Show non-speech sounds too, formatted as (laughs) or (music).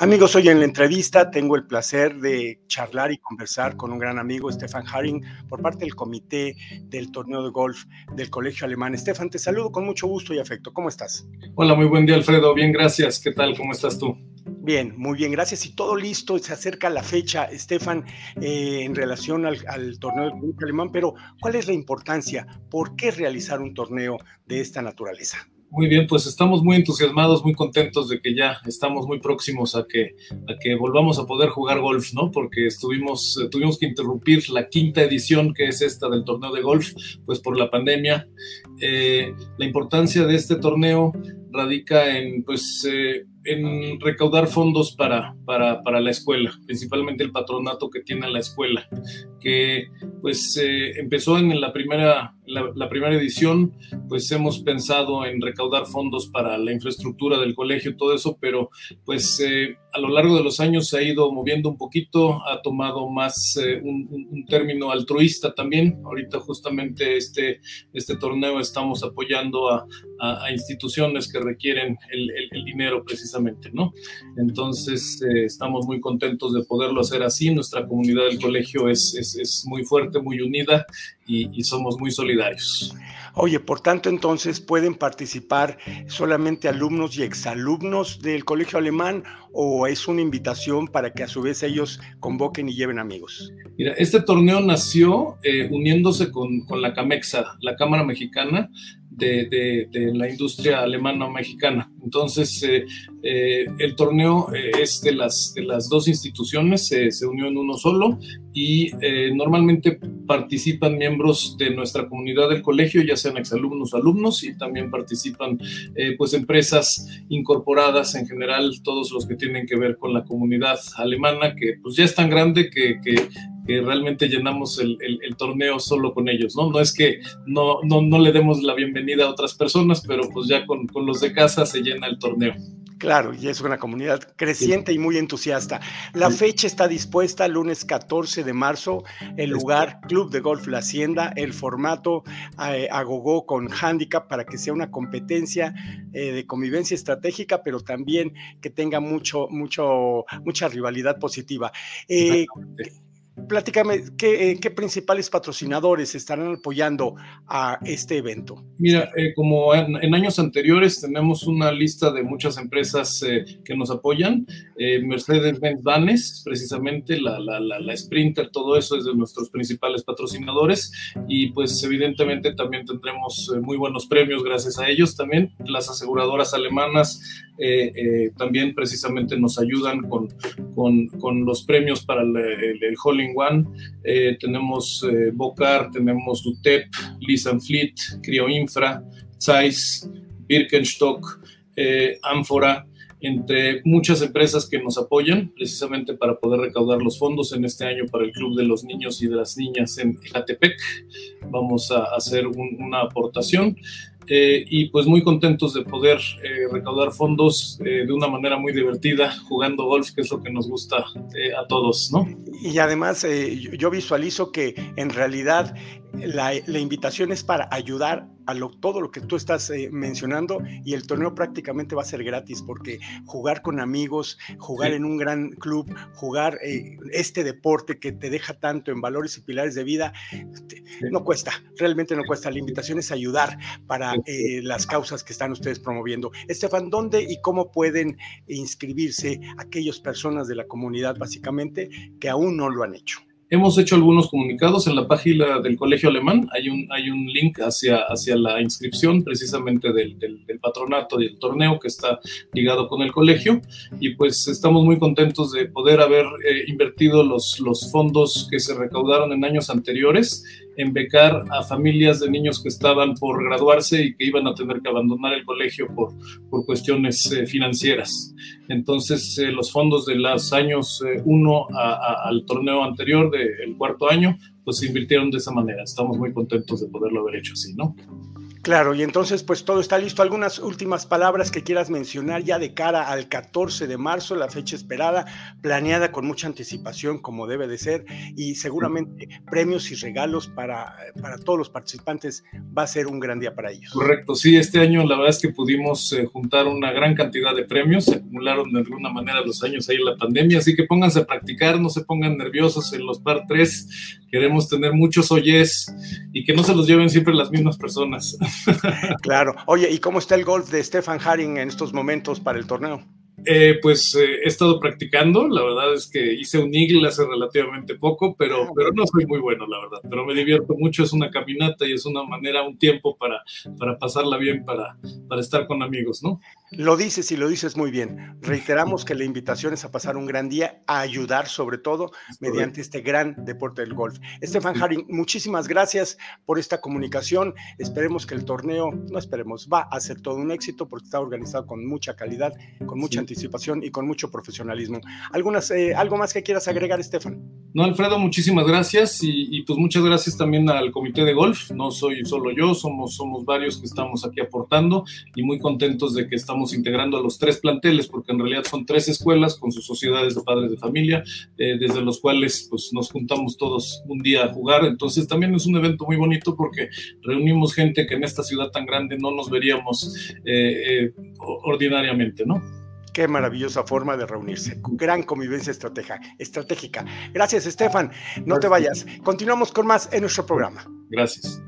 Amigos, hoy en la entrevista tengo el placer de charlar y conversar con un gran amigo, Stefan Haring, por parte del comité del torneo de golf del Colegio Alemán. Stefan, te saludo con mucho gusto y afecto. ¿Cómo estás? Hola, muy buen día, Alfredo. Bien, gracias. ¿Qué tal? ¿Cómo estás tú? Bien, muy bien, gracias. Y todo listo, se acerca la fecha, Stefan, eh, en relación al, al torneo del Colegio Alemán, pero ¿cuál es la importancia? ¿Por qué realizar un torneo de esta naturaleza? Muy bien, pues estamos muy entusiasmados, muy contentos de que ya estamos muy próximos a que, a que volvamos a poder jugar golf, ¿no? Porque estuvimos, eh, tuvimos que interrumpir la quinta edición, que es esta del torneo de golf, pues por la pandemia. Eh, la importancia de este torneo radica en, pues, eh, en recaudar fondos para, para, para, la escuela, principalmente el patronato que tiene la escuela, que pues eh, empezó en la primera, la, primera edición, pues hemos pensado en recaudar fondos para la infraestructura del colegio, todo eso, pero pues eh, a lo largo de los años se ha ido moviendo un poquito, ha tomado más eh, un, término altruista también. Ahorita justamente este, este torneo estamos apoyando a, instituciones que requieren el dinero precisamente ¿no? Entonces, eh, estamos muy contentos de poderlo hacer así. Nuestra comunidad del colegio es, es, es muy fuerte, muy unida y, y, somos muy solidarios. Oye, por tanto, entonces, ¿pueden participar solamente alumnos y exalumnos del colegio alemán o es una invitación para que a su vez ellos convoquen y lleven amigos? Mira, este torneo nació eh, uniéndose con, con la CAMEXA, la Cámara Mexicana, de, la industria alemana mexicana. Entonces, eh, eh, el torneo eh, es de las, de las dos instituciones, se unió en uno solo y normalmente participan miembros de nuestra comunidad del colegio, ya sean exalumnos o alumnos, y también participan pues empresas incorporadas en general, todos los que tienen que ver con la comunidad alemana, que pues ya es tan grande que, que realmente llenamos el, el, el, torneo solo con ellos, ¿no? No es que no, no, no le demos la bienvenida a otras personas, pero pues ya con, con los de casa se llena el torneo. Claro, y es una comunidad creciente sí. y muy entusiasta. La sí. fecha está dispuesta lunes 14 de marzo, el lugar Club de Golf La Hacienda, el formato eh, agogó con handicap para que sea una competencia eh, de convivencia estratégica, pero también que tenga mucho, mucho, mucha rivalidad positiva. Eh, platícame, ¿qué, eh, ¿qué, principales patrocinadores estarán apoyando a este evento? Mira, eh, como en, años anteriores tenemos una lista de muchas empresas eh, que nos apoyan. Mercedes-Benz precisamente, la, la, la, la, Sprinter, todo eso es de nuestros principales patrocinadores. Y pues evidentemente también tendremos muy buenos premios gracias a ellos también. Las aseguradoras alemanas eh, también precisamente nos ayudan con, con, con los premios para el, el, el Holling One, eh, tenemos eh, Bocar, tenemos UTEP, Lisan Fleet, Crioinfra, Zeiss, Birkenstock, eh, Ánfora, entre muchas empresas que nos apoyan precisamente para poder recaudar los fondos en este año para el Club de los Niños y de las Niñas en Ecatepec. Vamos a hacer un, una aportación. Eh, y pues muy contentos de poder eh, recaudar fondos eh, de una manera muy divertida, jugando golf, que es lo que nos gusta eh, a todos, ¿no? Y además yo visualizo que en realidad la, la invitación es para ayudar a lo, todo lo que tú estás eh, mencionando y el torneo prácticamente va a ser gratis porque jugar con amigos, jugar sí. en un gran club, jugar eh, este deporte que te deja tanto en valores y pilares de vida, te, sí. no cuesta, realmente no cuesta. La invitación es ayudar para eh, las causas que están ustedes promoviendo. Estefan, ¿dónde y cómo pueden inscribirse aquellas personas de la comunidad básicamente que aún no lo han hecho? Hemos hecho algunos comunicados en la página del Colegio Alemán. Hay un, hay un link hacia, hacia la inscripción precisamente del, del, del patronato y el torneo que está ligado con el colegio. Y pues estamos muy contentos de poder haber eh, invertido los, los fondos que se recaudaron en años anteriores en becar a familias de niños que estaban por graduarse y que iban a tener que abandonar el colegio por, por cuestiones eh, financieras. Entonces, eh, los fondos de los años 1 eh, al torneo anterior, del de, cuarto año, pues se invirtieron de esa manera. Estamos muy contentos de poderlo haber hecho así, ¿no? Claro, y entonces pues todo está listo. ¿Algunas últimas palabras que quieras mencionar ya de cara al 14 de marzo, la fecha esperada, planeada con mucha anticipación como debe de ser y seguramente premios y regalos para, para todos los participantes va a ser un gran día para ellos? Correcto, sí, este año la verdad es que pudimos eh, juntar una gran cantidad de premios, se acumularon de alguna manera los años ahí en la pandemia, así que pónganse a practicar, no se pongan nerviosos en los par 3, queremos tener muchos oyes y que no se los lleven siempre las mismas personas. (laughs) claro. Oye, ¿y cómo está el golf de Stefan Haring en estos momentos para el torneo? Eh, pues eh, he estado practicando, la verdad es que hice un eagle hace relativamente poco, pero, ah, pero no soy muy bueno, la verdad, pero me divierto mucho, es una caminata y es una manera, un tiempo para, para pasarla bien, para, para estar con amigos, ¿no? Lo dices y lo dices muy bien. Reiteramos (laughs) que la invitación es a pasar un gran día, a ayudar sobre todo mediante este gran deporte del golf. Estefan Haring, muchísimas gracias por esta comunicación. Esperemos que el torneo, no esperemos, va a ser todo un éxito porque está organizado con mucha calidad, con mucha anticipación y con mucho profesionalismo. ¿Algunas, eh, ¿Algo más que quieras agregar, Estefan? No, Alfredo, muchísimas gracias y, y, pues muchas gracias también al comité de golf. No soy solo yo, somos, somos varios que estamos aquí aportando y muy contentos de que estamos integrando a los tres planteles, porque en realidad son tres escuelas con sus sociedades de padres de familia, eh, desde los cuales pues, nos juntamos todos un día a jugar. Entonces también es un evento muy bonito porque reunimos gente que en esta ciudad tan grande no nos veríamos eh, eh, ordinariamente, ¿no? Qué maravillosa forma de reunirse. Gran convivencia estratégica. Gracias, Estefan. No te vayas. Continuamos con más en nuestro programa. Gracias.